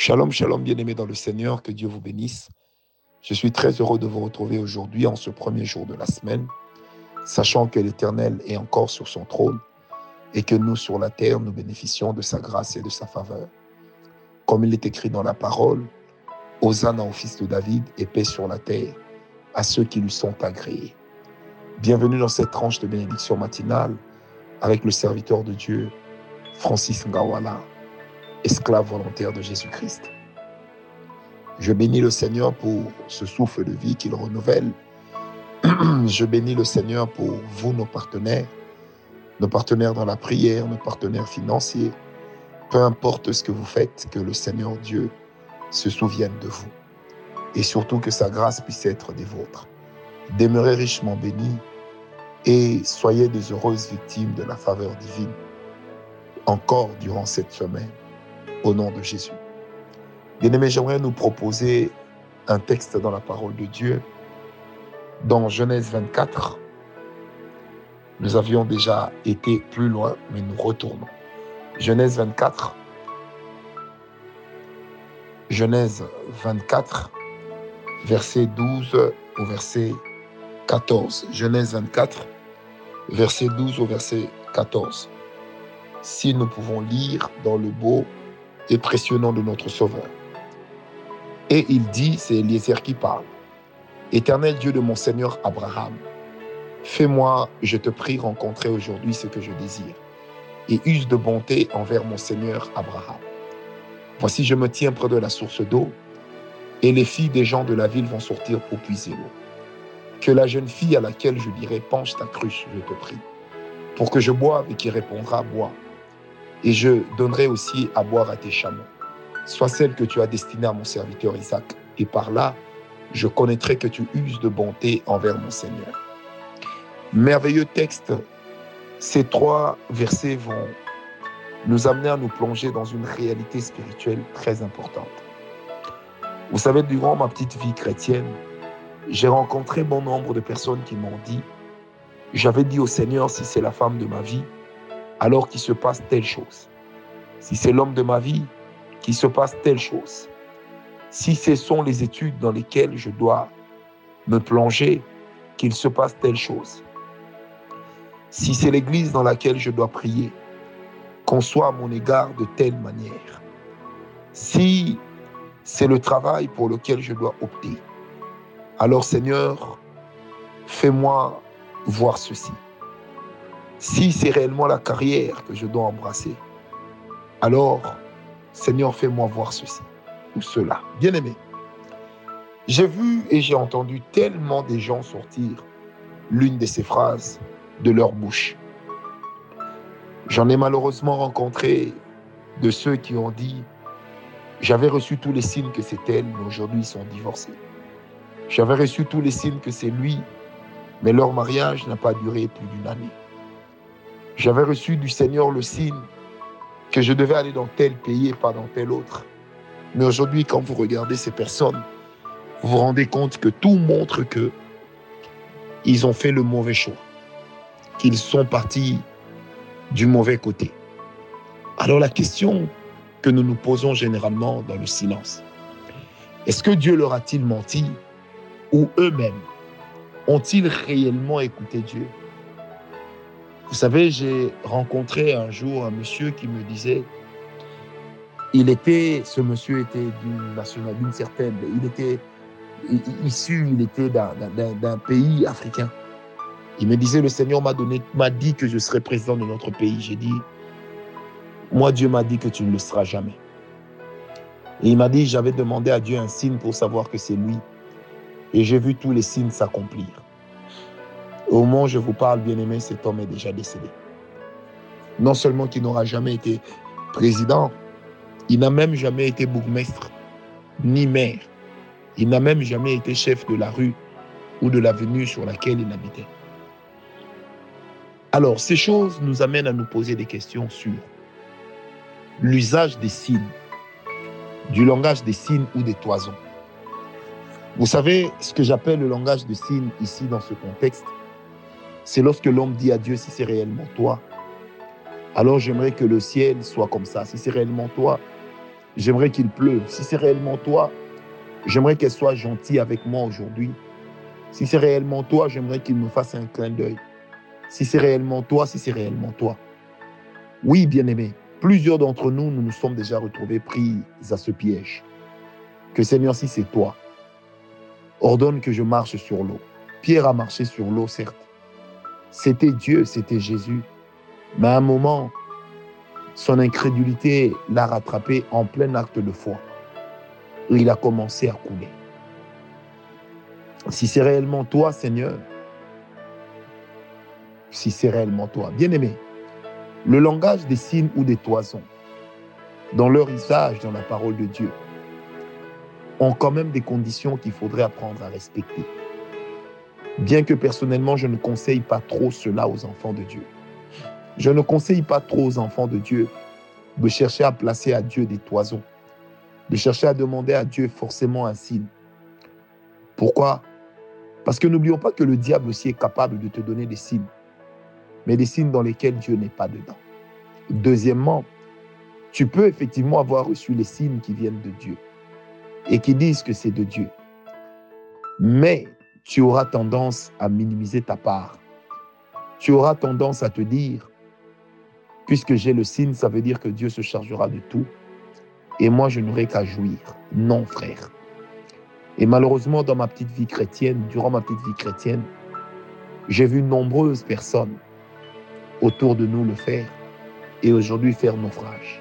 Shalom, shalom, bien-aimés dans le Seigneur, que Dieu vous bénisse. Je suis très heureux de vous retrouver aujourd'hui en ce premier jour de la semaine, sachant que l'Éternel est encore sur son trône et que nous, sur la terre, nous bénéficions de sa grâce et de sa faveur. Comme il est écrit dans la parole, Hosanna au fils de David et paix sur la terre à ceux qui lui sont agréés. Bienvenue dans cette tranche de bénédiction matinale avec le serviteur de Dieu, Francis Ngawala, esclave volontaire de Jésus-Christ. Je bénis le Seigneur pour ce souffle de vie qu'il renouvelle. Je bénis le Seigneur pour vous, nos partenaires, nos partenaires dans la prière, nos partenaires financiers. Peu importe ce que vous faites, que le Seigneur Dieu se souvienne de vous. Et surtout que sa grâce puisse être des vôtres. Demeurez richement bénis et soyez des heureuses victimes de la faveur divine encore durant cette semaine au nom de Jésus. Bien-aimés, j'aimerais nous proposer un texte dans la parole de Dieu. Dans Genèse 24, nous avions déjà été plus loin, mais nous retournons. Genèse 24, Genèse 24, verset 12 au verset 14. Genèse 24, verset 12 au verset 14. Si nous pouvons lire dans le beau et nom de notre Sauveur. Et il dit, c'est Eliezer qui parle, Éternel Dieu de mon Seigneur Abraham, fais-moi, je te prie, rencontrer aujourd'hui ce que je désire, et use de bonté envers mon Seigneur Abraham. Voici, je me tiens près de la source d'eau, et les filles des gens de la ville vont sortir pour puiser l'eau. Que la jeune fille à laquelle je dirai, penche ta cruche, je te prie, pour que je boive et qui répondra, bois et je donnerai aussi à boire à tes chameaux. Sois celle que tu as destinée à mon serviteur Isaac, et par là, je connaîtrai que tu uses de bonté envers mon Seigneur. Merveilleux texte, ces trois versets vont nous amener à nous plonger dans une réalité spirituelle très importante. Vous savez, durant ma petite vie chrétienne, j'ai rencontré bon nombre de personnes qui m'ont dit, j'avais dit au Seigneur, si c'est la femme de ma vie, alors qu'il se passe telle chose. Si c'est l'homme de ma vie, qu'il se passe telle chose. Si ce sont les études dans lesquelles je dois me plonger, qu'il se passe telle chose. Si c'est l'église dans laquelle je dois prier, qu'on soit à mon égard de telle manière. Si c'est le travail pour lequel je dois opter, alors Seigneur, fais-moi voir ceci. Si c'est réellement la carrière que je dois embrasser, alors, Seigneur, fais-moi voir ceci ou cela. Bien-aimé, j'ai vu et j'ai entendu tellement de gens sortir l'une de ces phrases de leur bouche. J'en ai malheureusement rencontré de ceux qui ont dit, j'avais reçu tous les signes que c'est elle, mais aujourd'hui ils sont divorcés. J'avais reçu tous les signes que c'est lui, mais leur mariage n'a pas duré plus d'une année. J'avais reçu du Seigneur le signe que je devais aller dans tel pays et pas dans tel autre. Mais aujourd'hui, quand vous regardez ces personnes, vous vous rendez compte que tout montre que ils ont fait le mauvais choix, qu'ils sont partis du mauvais côté. Alors la question que nous nous posons généralement dans le silence, est-ce que Dieu leur a-t-il menti ou eux-mêmes ont-ils réellement écouté Dieu? Vous savez, j'ai rencontré un jour un monsieur qui me disait, il était, ce monsieur était d'une nationalité, d'une certaine, il était issu, il était d'un pays africain. Il me disait, le Seigneur m'a donné, m'a dit que je serais président de notre pays. J'ai dit, moi Dieu m'a dit que tu ne le seras jamais. Et il m'a dit, j'avais demandé à Dieu un signe pour savoir que c'est lui. Et j'ai vu tous les signes s'accomplir. Au moment où je vous parle, bien-aimé, cet homme est déjà décédé. Non seulement qu'il n'aura jamais été président, il n'a même jamais été bourgmestre, ni maire. Il n'a même jamais été chef de la rue ou de l'avenue sur laquelle il habitait. Alors, ces choses nous amènent à nous poser des questions sur l'usage des signes, du langage des signes ou des toisons. Vous savez, ce que j'appelle le langage des signes ici dans ce contexte, c'est lorsque l'homme dit à Dieu si c'est réellement toi. Alors j'aimerais que le ciel soit comme ça. Si c'est réellement toi, j'aimerais qu'il pleuve. Si c'est réellement toi, j'aimerais qu'elle soit gentille avec moi aujourd'hui. Si c'est réellement toi, j'aimerais qu'il me fasse un clin d'œil. Si c'est réellement toi, si c'est réellement toi. Oui, bien-aimé, plusieurs d'entre nous, nous nous sommes déjà retrouvés pris à ce piège. Que Seigneur, si c'est toi, ordonne que je marche sur l'eau. Pierre a marché sur l'eau, certes. C'était Dieu, c'était Jésus. Mais à un moment, son incrédulité l'a rattrapé en plein acte de foi. Il a commencé à couler. Si c'est réellement toi, Seigneur, si c'est réellement toi, bien-aimé, le langage des signes ou des toisons, dans leur usage dans la parole de Dieu, ont quand même des conditions qu'il faudrait apprendre à respecter. Bien que personnellement, je ne conseille pas trop cela aux enfants de Dieu. Je ne conseille pas trop aux enfants de Dieu de chercher à placer à Dieu des toisons, de chercher à demander à Dieu forcément un signe. Pourquoi? Parce que n'oublions pas que le diable aussi est capable de te donner des signes, mais des signes dans lesquels Dieu n'est pas dedans. Deuxièmement, tu peux effectivement avoir reçu les signes qui viennent de Dieu et qui disent que c'est de Dieu. Mais tu auras tendance à minimiser ta part. Tu auras tendance à te dire, puisque j'ai le signe, ça veut dire que Dieu se chargera de tout. Et moi, je n'aurai qu'à jouir. Non, frère. Et malheureusement, dans ma petite vie chrétienne, durant ma petite vie chrétienne, j'ai vu nombreuses personnes autour de nous le faire et aujourd'hui faire naufrage.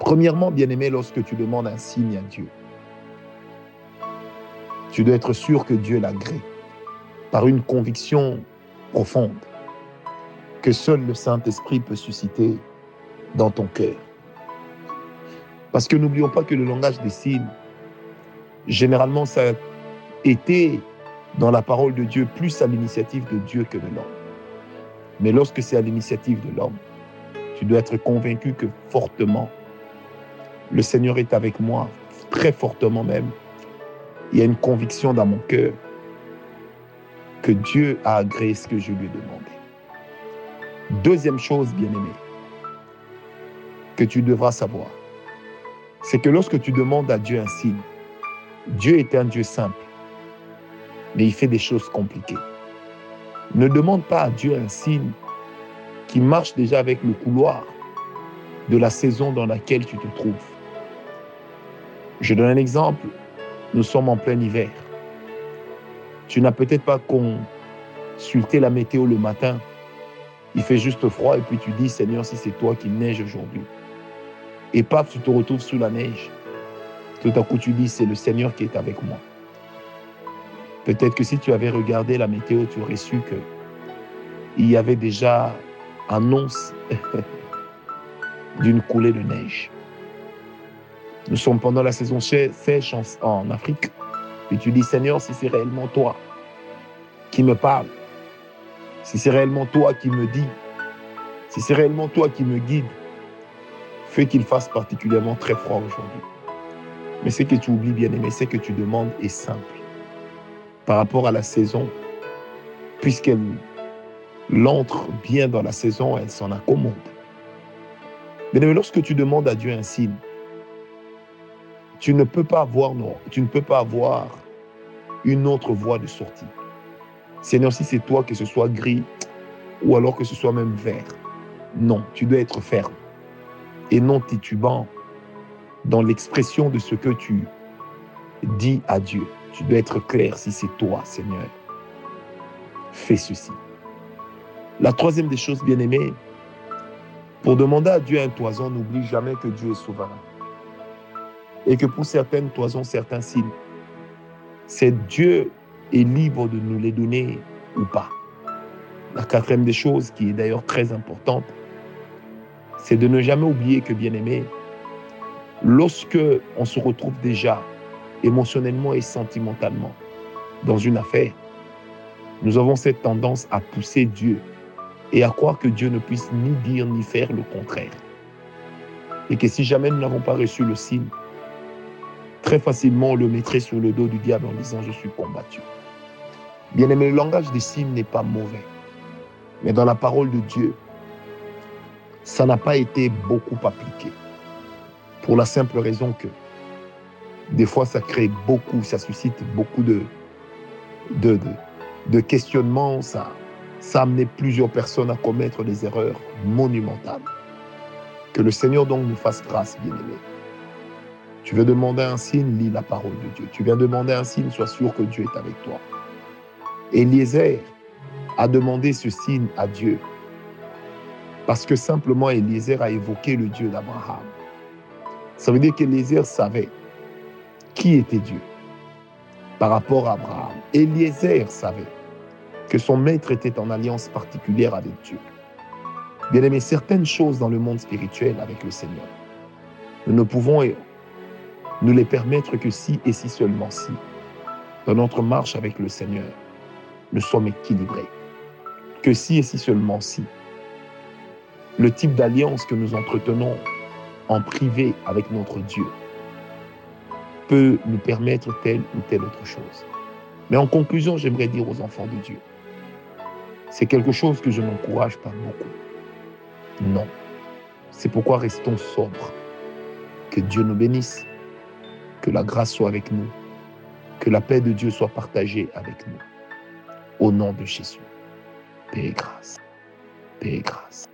Premièrement, bien-aimé, lorsque tu demandes un signe à Dieu, tu dois être sûr que Dieu l'agrée par une conviction profonde que seul le Saint-Esprit peut susciter dans ton cœur. Parce que n'oublions pas que le langage des signes, généralement, ça a été dans la parole de Dieu plus à l'initiative de Dieu que de l'homme. Mais lorsque c'est à l'initiative de l'homme, tu dois être convaincu que fortement le Seigneur est avec moi, très fortement même. Il y a une conviction dans mon cœur que Dieu a agréé ce que je lui ai demandé. Deuxième chose, bien-aimé, que tu devras savoir, c'est que lorsque tu demandes à Dieu un signe, Dieu est un Dieu simple, mais il fait des choses compliquées. Ne demande pas à Dieu un signe qui marche déjà avec le couloir de la saison dans laquelle tu te trouves. Je donne un exemple. Nous sommes en plein hiver. Tu n'as peut-être pas consulté la météo le matin. Il fait juste froid et puis tu dis, Seigneur, si c'est toi qui neige aujourd'hui. Et paf, tu te retrouves sous la neige. Tout à coup, tu dis, c'est le Seigneur qui est avec moi. Peut-être que si tu avais regardé la météo, tu aurais su que il y avait déjà annonce d'une coulée de neige. Nous sommes pendant la saison sèche en Afrique. Et tu dis, Seigneur, si c'est réellement toi qui me parle, si c'est réellement toi qui me dis, si c'est réellement toi qui me guide, fais qu'il fasse particulièrement très froid aujourd'hui. Mais ce que tu oublies, bien aimé, c'est que tu demandes est simple. Par rapport à la saison, puisqu'elle l'entre bien dans la saison, elle s'en accommode. Mais lorsque tu demandes à Dieu un signe, tu ne peux pas avoir, une autre voie de sortie. Seigneur, si c'est toi, que ce soit gris ou alors que ce soit même vert, non, tu dois être ferme et non titubant dans l'expression de ce que tu dis à Dieu. Tu dois être clair si c'est toi, Seigneur. Fais ceci. La troisième des choses, bien aimées, pour demander à Dieu un toison, n'oublie jamais que Dieu est souverain et que pour certaines toisons, certains signes, c'est Dieu est libre de nous les donner ou pas. La quatrième des choses, qui est d'ailleurs très importante, c'est de ne jamais oublier que, bien aimé, lorsque on se retrouve déjà émotionnellement et sentimentalement dans une affaire, nous avons cette tendance à pousser Dieu et à croire que Dieu ne puisse ni dire ni faire le contraire. Et que si jamais nous n'avons pas reçu le signe, très facilement le mettrait sur le dos du diable en disant je suis combattu. Bien aimé, le langage des signes n'est pas mauvais. Mais dans la parole de Dieu, ça n'a pas été beaucoup appliqué. Pour la simple raison que des fois, ça crée beaucoup, ça suscite beaucoup de, questionnements, ça, ça a plusieurs personnes à commettre des erreurs monumentales. Que le Seigneur donc nous fasse grâce, bien-aimé. Tu veux demander un signe, lis la parole de Dieu. Tu viens demander un signe, sois sûr que Dieu est avec toi. Eliezer a demandé ce signe à Dieu parce que simplement Eliezer a évoqué le Dieu d'Abraham. Ça veut dire qu'Eliezer savait qui était Dieu par rapport à Abraham. Eliezer savait que son maître était en alliance particulière avec Dieu. Bien aimé, certaines choses dans le monde spirituel avec le Seigneur, nous ne pouvons nous les permettre que si et si seulement si, dans notre marche avec le Seigneur, nous sommes équilibrés. Que si et si seulement si, le type d'alliance que nous entretenons en privé avec notre Dieu peut nous permettre telle ou telle autre chose. Mais en conclusion, j'aimerais dire aux enfants de Dieu, c'est quelque chose que je n'encourage pas beaucoup. Non. C'est pourquoi restons sobres. Que Dieu nous bénisse. Que la grâce soit avec nous. Que la paix de Dieu soit partagée avec nous. Au nom de Jésus. Paix et grâce. Paix et grâce.